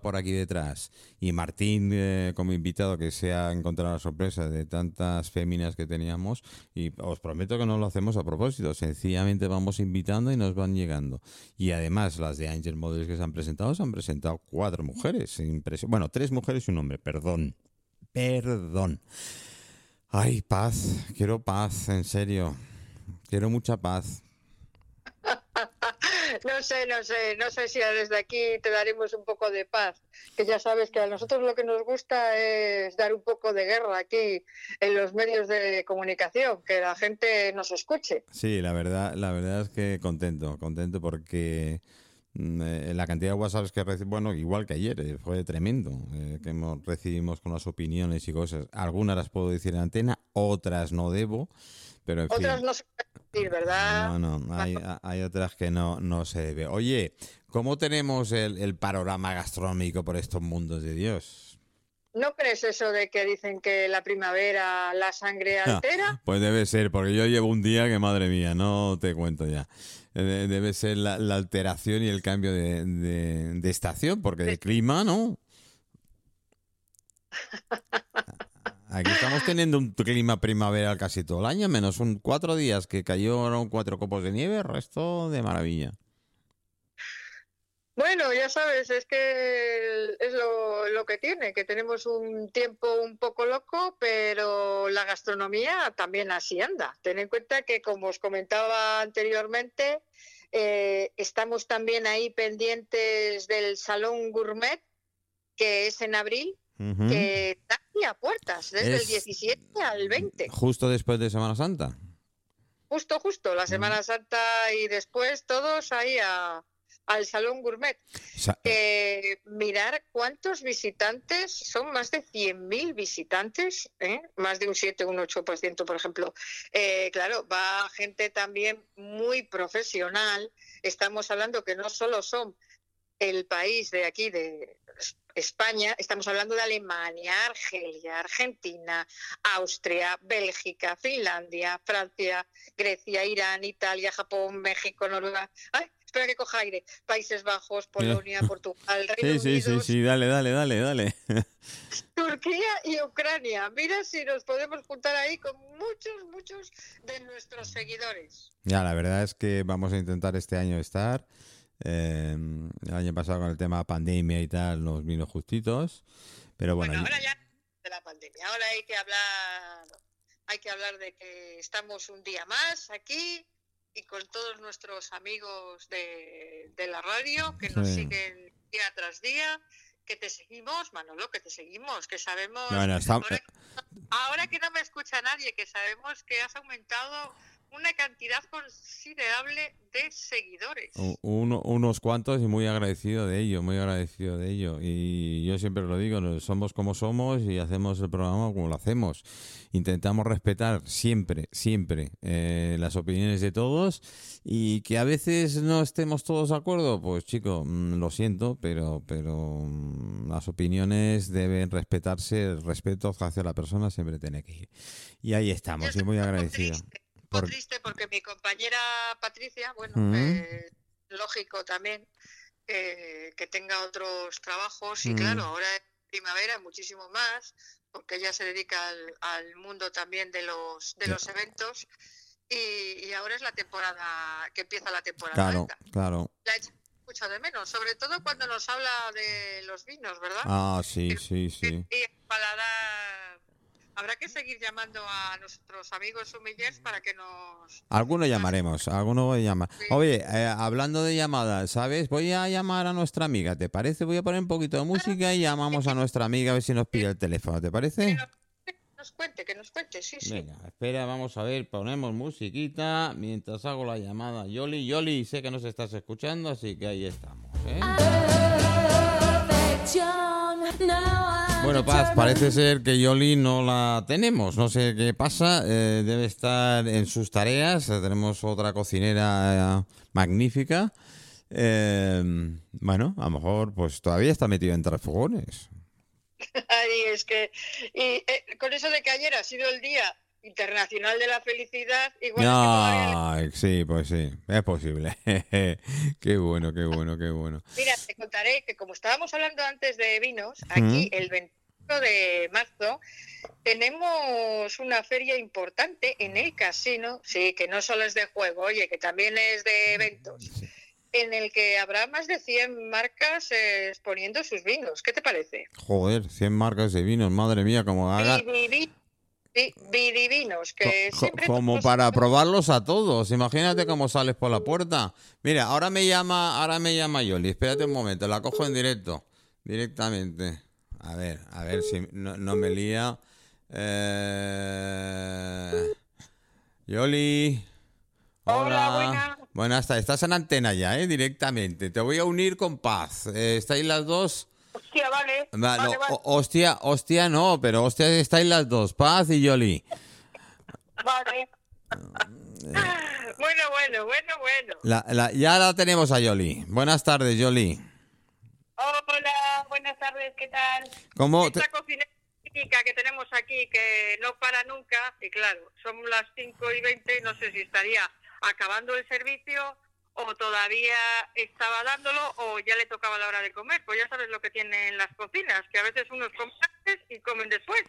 por aquí detrás y Martín eh, como invitado que se ha encontrado la sorpresa de tantas féminas que teníamos y os prometo que no lo hacemos a propósito, sencillamente vamos invitando y nos van llegando. Y además las de Angel Models que se han presentado, se han presentado cuatro mujeres, bueno, tres mujeres y un hombre, perdón, perdón. Ay, paz, quiero paz, en serio, quiero mucha paz. No sé, no sé, no sé si desde aquí te daremos un poco de paz, que ya sabes que a nosotros lo que nos gusta es dar un poco de guerra aquí en los medios de comunicación, que la gente nos escuche. Sí, la verdad, la verdad es que contento, contento porque mm, eh, la cantidad de WhatsApps que recibimos, bueno, igual que ayer, eh, fue tremendo, eh, que hemos, recibimos con las opiniones y cosas. Algunas las puedo decir en antena, otras no debo. Pero otras no se decir, ¿verdad? No, no, hay, otras que no, no se debe. Oye, ¿cómo tenemos el, panorama gastronómico por estos mundos de Dios? ¿No crees eso de que dicen que la primavera la sangre ah, altera? pues debe ser, porque yo llevo un día que madre mía, no te cuento ya. Debe ser la, alteración y el cambio de, estación, porque de clima, ¿no? Aquí estamos teniendo un clima primaveral casi todo el año, menos un cuatro días que cayeron cuatro copos de nieve, resto de maravilla. Bueno, ya sabes, es que es lo, que tiene, que tenemos un tiempo un poco loco, pero la gastronomía también así anda. Ten en cuenta que, como os comentaba anteriormente, eh, estamos también ahí pendientes del Salón Gourmet, que es en abril, que está aquí a puertas, desde el 17 al 20. Justo después de Semana Santa. Justo, justo, la Semana Santa y después todos ahí al Salón Gourmet. Eh, mirar cuántos visitantes, son más de 100.000 visitantes, ¿eh? más de un 7, un 8%, por ejemplo. Eh, claro, va gente también muy profesional. Estamos hablando que no solo son el país de aquí, de España, estamos hablando de Alemania, Argelia, Argentina, Austria, Bélgica, Finlandia, Francia, Grecia, Irán, Italia, Japón, México, Noruega. Ay, espera que coja aire. Países Bajos, Polonia, Portugal, Reino sí, sí, Sí, sí, dale, dale, dale, dale. Turquía y Ucrania. Mira si nos podemos juntar ahí con muchos, muchos de nuestros seguidores. Ya, la verdad es que vamos a intentar este año estar. Em, el año pasado con el tema pandemia y tal nos vino justitos, pero bueno. ahora ya de la pandemia, ahora hay que hablar, hay que hablar de que estamos un día más aquí y con todos nuestros amigos de, la radio que nos siguen día tras día que te seguimos, Manolo, que te seguimos, que sabemos... ahora, que no me escucha nadie, que sabemos que has aumentado una cantidad considerable de seguidores. unos cuantos y muy agradecido de ello, muy agradecido de ello. Y yo siempre lo digo, somos como somos y hacemos el programa como lo hacemos. Intentamos respetar siempre, siempre eh, las opiniones de todos y que a veces no estemos todos de acuerdo, pues chico, mm, lo siento, pero, pero mm, las opiniones deben respetarse, el respeto hacia la persona siempre tiene que ir. Y ahí estamos, y muy agradecido triste porque mi compañera Patricia, bueno, eh, lógico también que tenga otros trabajos y claro, ahora es primavera muchísimo más porque ella se dedica al, mundo también de los de los eventos y, ahora es la temporada que empieza la temporada claro claro. La he escuchado de menos sobre todo cuando nos habla de los vinos verdad ah sí sí sí. y paladar Habrá que seguir llamando a nuestros amigos humillers para que nos... Alguno llamaremos, alguno voy a llamar. Oye, eh, hablando de llamadas, ¿sabes? Voy a llamar a nuestra amiga, ¿te parece? Voy a poner un poquito de música y llamamos a nuestra amiga a ver si nos pide el teléfono, ¿te parece? Que nos cuente, que nos cuente, sí, sí. Venga, espera, vamos a ver, ponemos musiquita mientras hago la llamada. Yoli, Yoli, sé que nos estás escuchando, así que ahí estamos, ¿eh? Bueno, Paz, parece ser que Yoli no la tenemos. No sé qué pasa. Eh, debe estar en sus tareas. Tenemos otra cocinera eh, magnífica. Eh, bueno, a lo mejor pues todavía está metido entre fogones. Ay, es que y, con eso de que ayer ha sido el día internacional de la felicidad. Igual sí, pues sí, es posible. qué bueno, qué bueno, qué bueno. Mira, te contaré que como estábamos hablando antes de vinos, aquí el 21 de marzo tenemos una feria importante en el casino, sí, que no solo es de juego, oye, que también es de eventos. En el que habrá más de 100 marcas eh, exponiendo sus vinos. ¿Qué te parece? Joder, 100 marcas de vinos, madre mía, como haga. Sí, vidivinos, que Como para probarlos a todos. Imagínate cómo sales por la puerta. Mira, ahora me llama, ahora me llama Yoli. Espérate un momento, la cojo en directo. Directamente. A ver, a ver si no, me lía. Eh... Yoli. Hola. buenas. Buenas, estás en antena ya, ¿eh? Directamente. Te voy a unir con Paz. Eh, ¿Estáis las dos? Hostia, vale. vale, hostia, hostia no, pero hostia estáis las dos, Paz y Yoli. Vale. bueno, bueno, bueno, bueno. La, ya la tenemos a Yoli. Buenas tardes, Yoli. Hola, buenas tardes, ¿qué tal? ¿Cómo Esta cocina que tenemos aquí que no para nunca, y claro, son las 5 y 20, no sé si estaría acabando el servicio o todavía estaba dándolo o ya le tocaba la hora de comer. Pues ya sabes lo que tienen las cocinas, que a veces unos comen antes y comen después.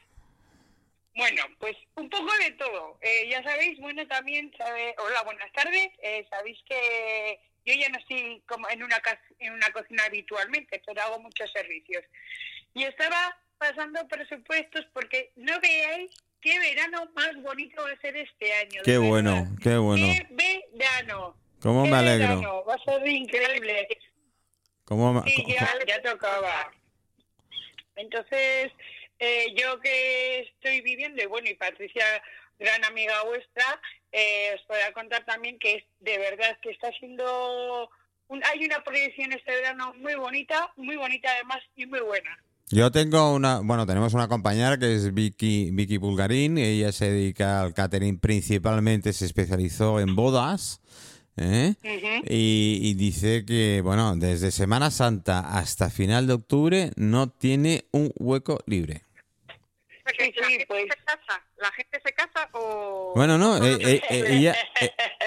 Bueno, pues un poco de todo. Eh, ya sabéis, bueno, también, sabe... hola, buenas tardes. Eh, sabéis que yo ya no estoy como en una, en una cocina habitualmente, pero hago muchos servicios. Y estaba pasando presupuestos porque no veáis qué verano más bonito va a ser este año. Qué bueno, qué bueno. Qué. ¿Cómo me alegro? va a ser increíble. ¿Cómo Sí, ya, tocaba. Entonces, eh, yo que estoy viviendo, y bueno, y Patricia, gran amiga vuestra, eh, os voy a contar también que es de verdad que está siendo... hay una proyección este verano muy bonita, muy bonita además y muy buena. Yo tengo una, bueno, tenemos una compañera que es Vicky, Vicky Bulgarín, ella se dedica al catering principalmente, se especializó en bodas ¿eh? y, dice que, bueno, desde Semana Santa hasta final de octubre no tiene un hueco libre. Pues. ¿La gente se casa o...? Bueno, no, eh, eh, ella,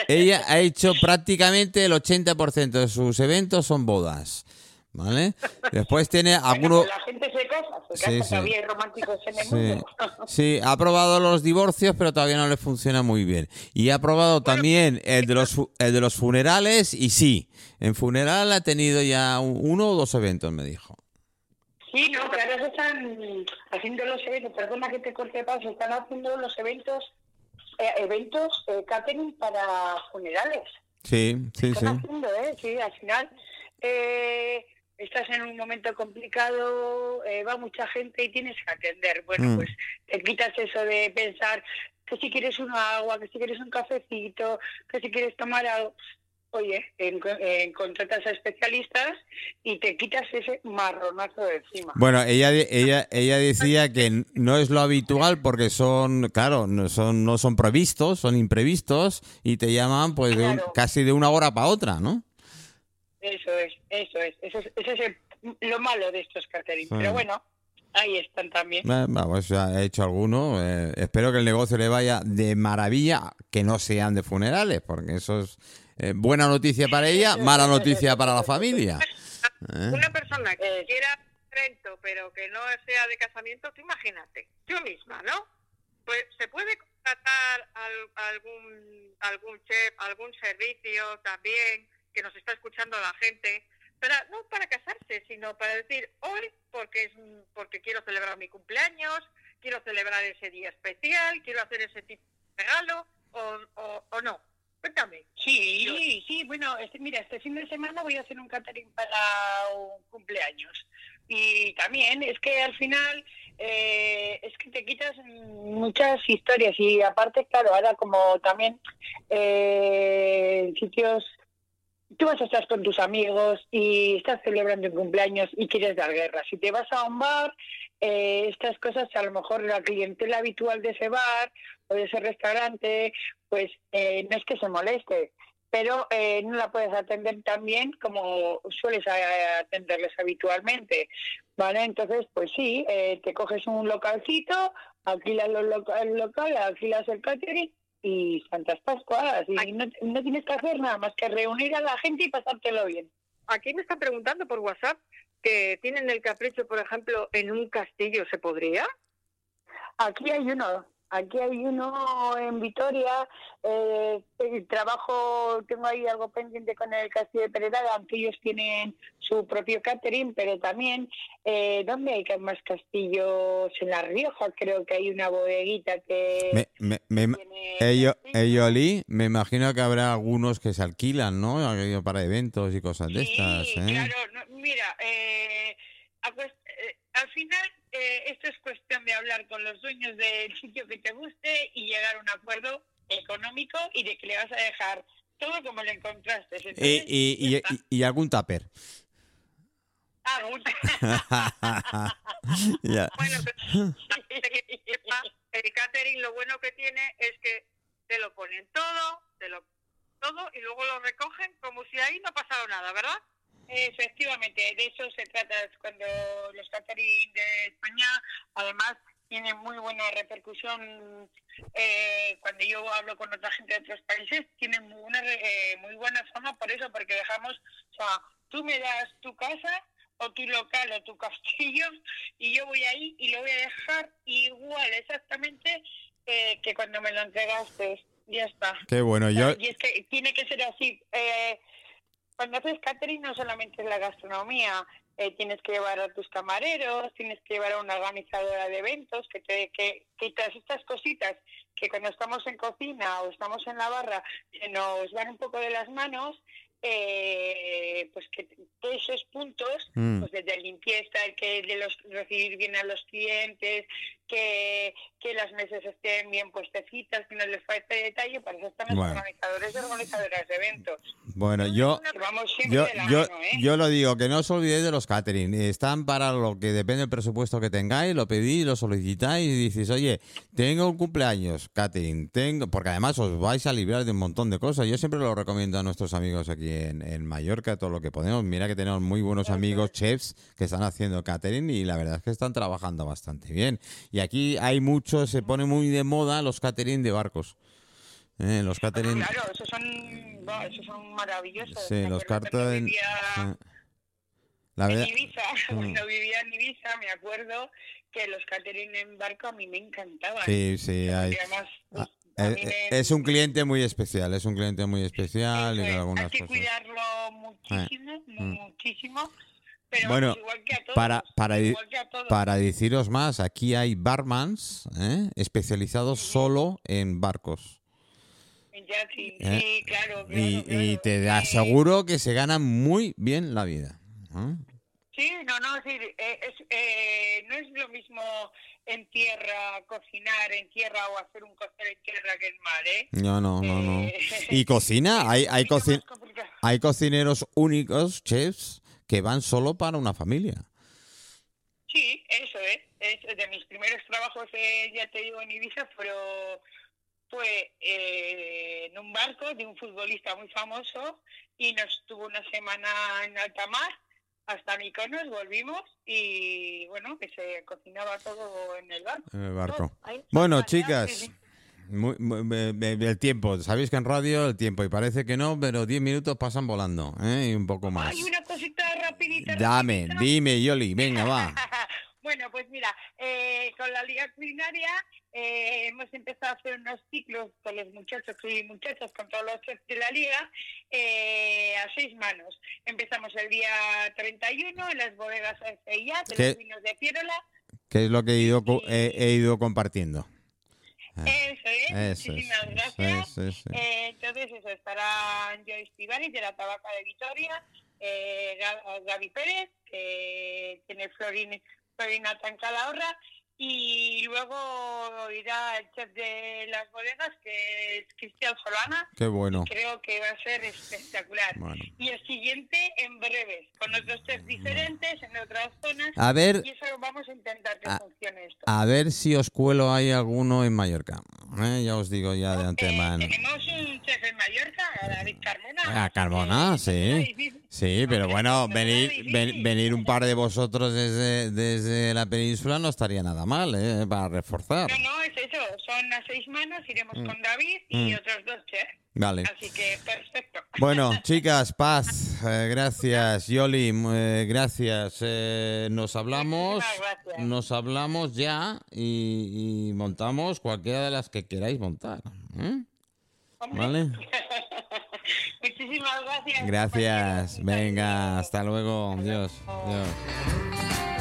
ella ha hecho prácticamente el 80% de sus eventos son bodas. ¿Vale? Después tiene algunos... la gente se casa, se casa, todavía hay románticos en el mundo. sí, ha probado los divorcios, pero todavía no le funciona muy bien. Y ha probado también el de, los, el de los funerales, y sí, en funeral ha tenido ya uno o dos eventos, me dijo. Sí, no, pero ahora se están haciendo los eventos, perdona que te corte paso, están haciendo los eventos, eh, eventos eh, catering para funerales. Sí, sí, sí. Haciendo, ¿eh? Sí, al final... Eh, estás en un momento complicado, eh, va mucha gente y tienes que atender. Bueno, mm. pues te quitas eso de pensar que si quieres un agua, que si quieres un cafecito, que si quieres tomar algo. Oye, en, contratas a especialistas y te quitas ese marronazo de encima. Bueno, ella ella ella decía que no es lo habitual porque son, claro, no son no son previstos, son imprevistos y te llaman pues casi de una hora para otra, ¿no? Eso es, eso es. Eso es, lo malo de estos catering. Pero bueno, ahí están también. vamos, ya he hecho alguno. Eh, espero que el negocio le vaya de maravilla, que no sean de funerales, porque eso es eh, buena noticia para ella, mala noticia para la familia. ¿Eh? Una persona que quiera evento, pero que no sea de casamiento, tú imagínate, yo misma, ¿no? Pues se puede contratar algún, algún chef, algún servicio también nos está escuchando la gente, para, no para casarse, sino para decir hoy porque es porque quiero celebrar mi cumpleaños, quiero celebrar ese día especial, quiero hacer ese tipo de regalo o, o, no. Cuéntame. Sí, sí, bueno, este, mira, este fin de semana voy a hacer un catering para un cumpleaños. Y también es que al final eh, es que te quitas muchas historias y aparte, claro, ahora como también eh, sitios tú vas a estar con tus amigos y estás celebrando un cumpleaños y quieres dar guerra. Si te vas a un bar, eh, estas cosas, a lo mejor la clientela habitual de ese bar o de ese restaurante, pues eh, no es que se moleste, pero eh, no la puedes atender tan bien como sueles atenderles habitualmente. ¿Vale? Entonces, pues sí, te coges un localcito alquilas los el local, alquilas el catering y Santas Pascuas. Y no, no tienes que hacer nada más que reunir a la gente y pasártelo bien. Aquí me está preguntando por WhatsApp que tienen el capricho, por ejemplo, en un castillo, ¿se podría? Aquí hay uno, Aquí hay uno en Vitoria, eh, el trabajo, tengo ahí algo pendiente con el Castillo de Peredaga, aunque ellos tienen su propio catering, pero también, eh, ¿dónde hay más castillos? En La Rioja creo que hay una bodeguita que... Me, me, ello, me imagino que habrá algunos que se alquilan, ¿no? Para eventos y cosas de estas. ¿eh? claro, mira, eh, eh, al final eh, esto es cuestión de hablar con los dueños del sitio que te guste y llegar a un acuerdo económico y de que le vas a dejar todo como lo encontraste. y, y, y, algún tupper. Ah, un... Bueno, el catering lo bueno que tiene es que te lo ponen todo, te lo todo y luego lo recogen como si ahí no ha pasado nada, ¿verdad? Efectivamente, de eso se trata cuando los catering de España, además, tienen muy buena repercusión. Eh, cuando yo hablo con otra gente de otros países, tienen una eh, muy buena fama por eso, porque dejamos, o sea, tú me das tu casa o tu local o tu castillo y yo voy ahí y lo voy a dejar igual exactamente eh, que cuando me lo entregaste. Ya está. Qué bueno, yo... Y es que tiene que ser así. Eh, cuando haces catering no solamente es la gastronomía, eh, tienes que llevar a tus camareros, tienes que llevar a una organizadora de eventos, que, te, que, que todas estas cositas que cuando estamos en cocina o estamos en la barra se nos van un poco de las manos, eh, pues que todos esos puntos, mm. pues desde limpieza, que de los recibir bien a los clientes, que, que las mesas estén bien puestecitas, que no les falte detalle, para eso están los organizadores y organizadoras de eventos. Bueno, yo, yo, yo, ¿eh? yo, lo digo, que no os olvidéis de los catering. Están para lo que depende del presupuesto que tengáis, lo pedís, lo solicitáis y dices, oye, tengo un cumpleaños, catering, tengo, porque además os vais a librar de un montón de cosas. Yo siempre lo recomiendo a nuestros amigos aquí en, en Mallorca, todo lo que podemos. Mira que tenemos muy buenos amigos chefs que están haciendo catering y la verdad es que están trabajando bastante bien. Y aquí hay mucho, se pone muy de moda los catering de barcos. Eh, los catering... Claro, esos son, esos son maravillosos. Sí, los catering... La verdad... En Ibiza, mm. cuando vivía en Ibiza, me acuerdo que los catering en barco a mí me encantaban. Sí, sí, hay... Ah, eh, eh, es, un cliente muy especial, es un cliente muy especial y algunas Hay que cuidarlo muchísimo, mm. muchísimo bueno, para, para, para deciros más, aquí hay barmans ¿eh? especializados solo en barcos. ¿Eh? y, te aseguro que se ganan muy bien la vida. ¿eh? Sí, no, no, sí, es, no es lo mismo en tierra cocinar en tierra o hacer un cóctel en tierra que en mar, ¿eh? No, no, no, no. ¿Y cocina? ¿Hay, hay, hay cocineros únicos, chefs? que van solo para una familia. Sí, eso es. es de mis primeros trabajos, eh, ya te digo, en Ibiza, pero fue eh, en un barco de un futbolista muy famoso y nos tuvo una semana en alta mar hasta Mykonos, volvimos y bueno, que se cocinaba todo en el barco. En el barco. bueno, chicas. Muy, el tiempo, sabéis que en radio el tiempo, y parece que no, pero 10 minutos pasan volando, ¿eh? y un poco más. Hay una cosita rapidita. Dame, dime, Yoli, venga, va. bueno, pues mira, eh, con la Liga Culinaria eh, hemos empezado a hacer unos ciclos con los muchachos y muchachas, con todos los chefs de la Liga, eh, a seis manos. Empezamos el día 31 en las bodegas FIA de los vinos de Pierola. ¿Qué es lo que he ido, he ido compartiendo? Eso es, muchísimas gracias. Eh, entonces, eso, estará Joyce Tibaris de la Tabaca de Vitoria, eh, Gaby Pérez, que tiene Florin, Florina Tancalahorra, y luego irá el chef de las bodegas, que es Cristian Solana. Qué bueno. Creo que va a ser espectacular. Y el siguiente en breves, con otros chefs diferentes, en otras zonas. A ver. Y eso vamos a intentar que funcione esto. A ver si os cuelo hay alguno en Mallorca. ¿eh? Ya os digo ya de antemano. tenemos un chef en Mallorca, David Carmona. Ah, Carmona, sí. Sí, pero bueno, venir, venir un par de vosotros desde, desde la península no estaría nada mal, ¿eh? Para reforzar. No, no, es eso. Son las seis manos, iremos mm. con David y mm. otros dos ¿eh? Vale. Así que perfecto. Bueno, chicas, paz, eh, gracias. Yoli, eh, gracias. Eh, nos hablamos, nos hablamos ya y, montamos cualquiera de las que queráis montar. ¿Vale? Muchísimas gracias. Gracias. Venga, hasta luego. Dios. Dios.